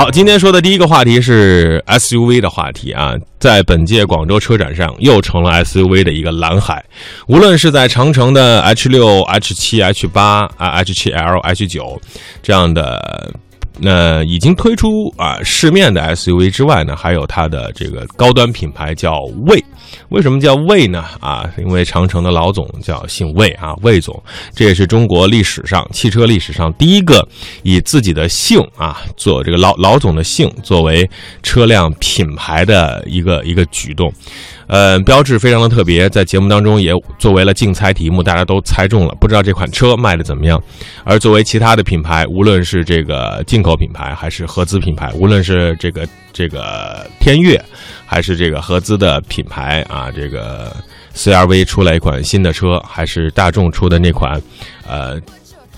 好，今天说的第一个话题是 SUV 的话题啊，在本届广州车展上又成了 SUV 的一个蓝海。无论是在长城的 H 六、H 七、H 八啊、H 七 L、H 九这样的。那已经推出啊市面的 SUV 之外呢，还有它的这个高端品牌叫魏。为什么叫魏呢？啊，因为长城的老总叫姓魏啊，魏总，这也是中国历史上汽车历史上第一个以自己的姓啊做这个老老总的姓作为车辆品牌的一个一个举动。呃，标志非常的特别，在节目当中也作为了竞猜题目，大家都猜中了，不知道这款车卖的怎么样。而作为其他的品牌，无论是这个进口品牌还是合资品牌，无论是这个这个天悦，还是这个合资的品牌啊，这个 CRV 出来一款新的车，还是大众出的那款，呃，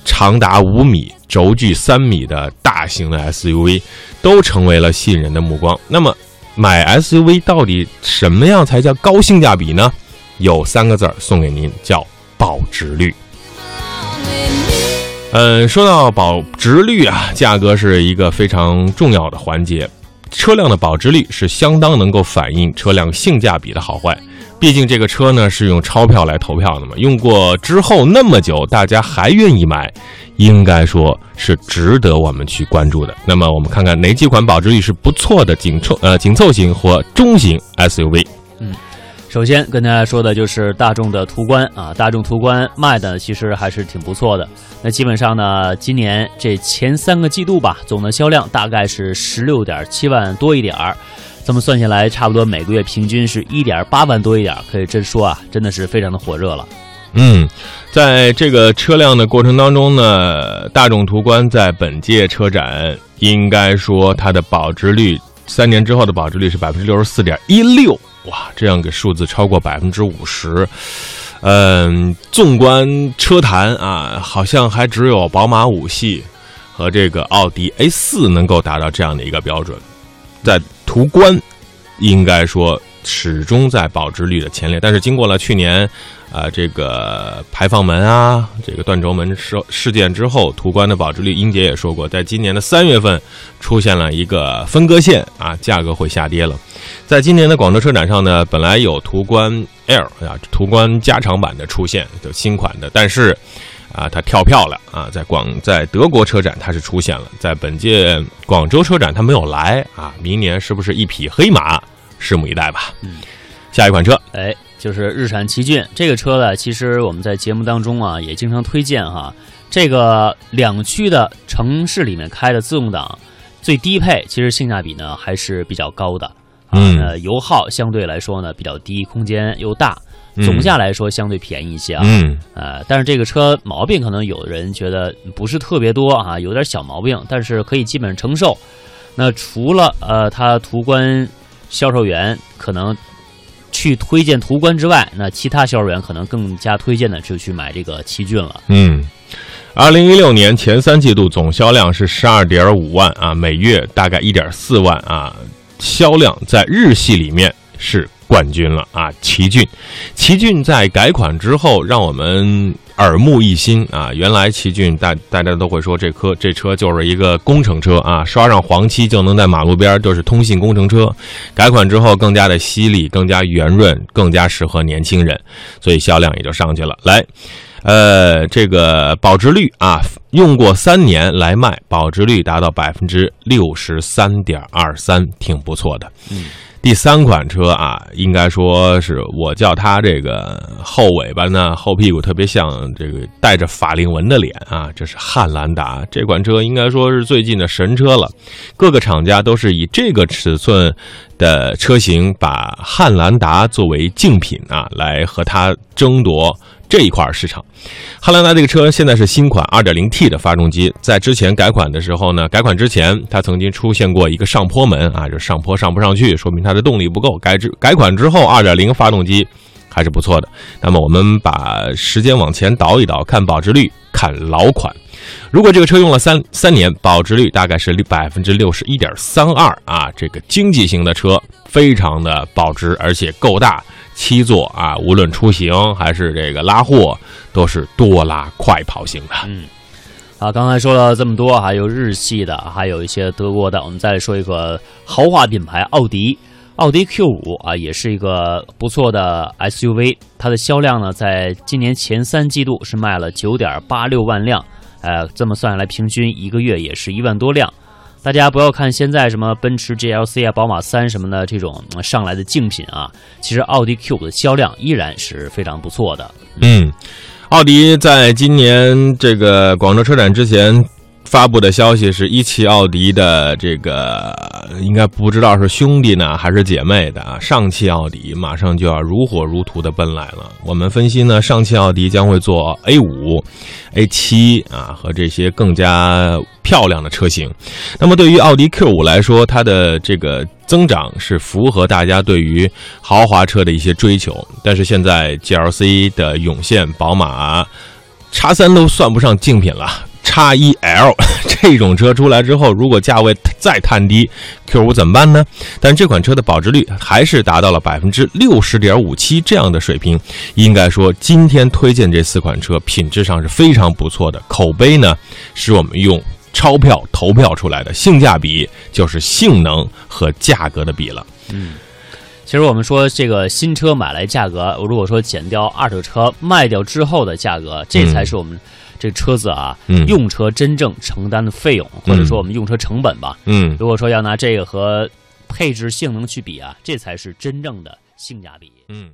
长达五米、轴距三米的大型的 SUV，都成为了吸引人的目光。那么。买 SUV 到底什么样才叫高性价比呢？有三个字儿送给您，叫保值率。嗯，说到保值率啊，价格是一个非常重要的环节。车辆的保值率是相当能够反映车辆性价比的好坏。毕竟这个车呢是用钞票来投票的嘛，用过之后那么久，大家还愿意买。应该说是值得我们去关注的。那么我们看看哪几款保值率是不错的紧凑呃紧凑型或中型 SUV。嗯，首先跟大家说的就是大众的途观啊，大众途观卖的其实还是挺不错的。那基本上呢，今年这前三个季度吧，总的销量大概是十六点七万多一点儿。这么算下来，差不多每个月平均是一点八万多一点，可以真说啊，真的是非常的火热了。嗯，在这个车辆的过程当中呢，大众途观在本届车展应该说它的保值率，三年之后的保值率是百分之六十四点一六，哇，这样个数字超过百分之五十。嗯，纵观车坛啊，好像还只有宝马五系和这个奥迪 A 四能够达到这样的一个标准，在途观应该说始终在保值率的前列，但是经过了去年。啊，这个排放门啊，这个断轴门事事件之后，途观的保值率，英杰也说过，在今年的三月份出现了一个分割线啊，价格会下跌了。在今年的广州车展上呢，本来有途观 L 啊，途观加长版的出现，就新款的，但是啊，它跳票了啊，在广在德国车展它是出现了，在本届广州车展它没有来啊，明年是不是一匹黑马？拭目以待吧。嗯，下一款车，哎。就是日产奇骏这个车呢，其实我们在节目当中啊也经常推荐哈。这个两驱的城市里面开的自动挡，最低配其实性价比呢还是比较高的啊。油耗相对来说呢比较低，空间又大，总价来说相对便宜一些啊。嗯。呃，但是这个车毛病可能有人觉得不是特别多啊，有点小毛病，但是可以基本承受。那除了呃，它途观销售员可能。去推荐途观之外，那其他销售员可能更加推荐的就去买这个奇骏了。嗯，二零一六年前三季度总销量是十二点五万啊，每月大概一点四万啊，销量在日系里面是冠军了啊。奇骏，奇骏在改款之后，让我们。耳目一新啊！原来奇骏大大家都会说这车这车就是一个工程车啊，刷上黄漆就能在马路边就是通信工程车。改款之后更加的犀利，更加圆润，更加适合年轻人，所以销量也就上去了。来，呃，这个保值率啊，用过三年来卖，保值率达到百分之六十三点二三，挺不错的。嗯。第三款车啊，应该说是我叫它这个后尾巴呢，后屁股特别像这个带着法令纹的脸啊，这是汉兰达这款车，应该说是最近的神车了。各个厂家都是以这个尺寸的车型，把汉兰达作为竞品啊，来和它争夺。这一块市场，汉兰达这个车现在是新款 2.0T 的发动机，在之前改款的时候呢，改款之前它曾经出现过一个上坡门啊，就上坡上不上去，说明它的动力不够。改之改款之后，2.0发动机还是不错的。那么我们把时间往前倒一倒，看保值率，看老款。如果这个车用了三三年，保值率大概是百分之六十一点三二啊，这个经济型的车非常的保值，而且够大。七座啊，无论出行还是这个拉货，都是多拉快跑型的。嗯，啊，刚才说了这么多，还有日系的，还有一些德国的，我们再说一个豪华品牌奥迪。奥迪 Q 五啊，也是一个不错的 SUV，它的销量呢，在今年前三季度是卖了九点八六万辆，呃，这么算下来，平均一个月也是一万多辆。大家不要看现在什么奔驰 GLC 啊、宝马三什么的这种上来的竞品啊，其实奥迪 Q 五的销量依然是非常不错的。嗯。奥迪在今年这个广州车展之前发布的消息是一汽奥迪的这个应该不知道是兄弟呢还是姐妹的啊，上汽奥迪马上就要如火如荼的奔来了。我们分析呢，上汽奥迪将会做 A 五、A 七啊和这些更加。漂亮的车型，那么对于奥迪 Q 五来说，它的这个增长是符合大家对于豪华车的一些追求。但是现在 GLC 的涌现，宝马叉三都算不上竞品了，叉一 L 这种车出来之后，如果价位再探低，Q 五怎么办呢？但这款车的保值率还是达到了百分之六十点五七这样的水平，应该说今天推荐这四款车品质上是非常不错的，口碑呢是我们用。钞票投票出来的性价比就是性能和价格的比了。嗯，其实我们说这个新车买来价格，如果说减掉二手车卖掉之后的价格，这才是我们这车子啊用车真正承担的费用，或者说我们用车成本吧。嗯，如果说要拿这个和配置性能去比啊，这才是真正的性价比。嗯。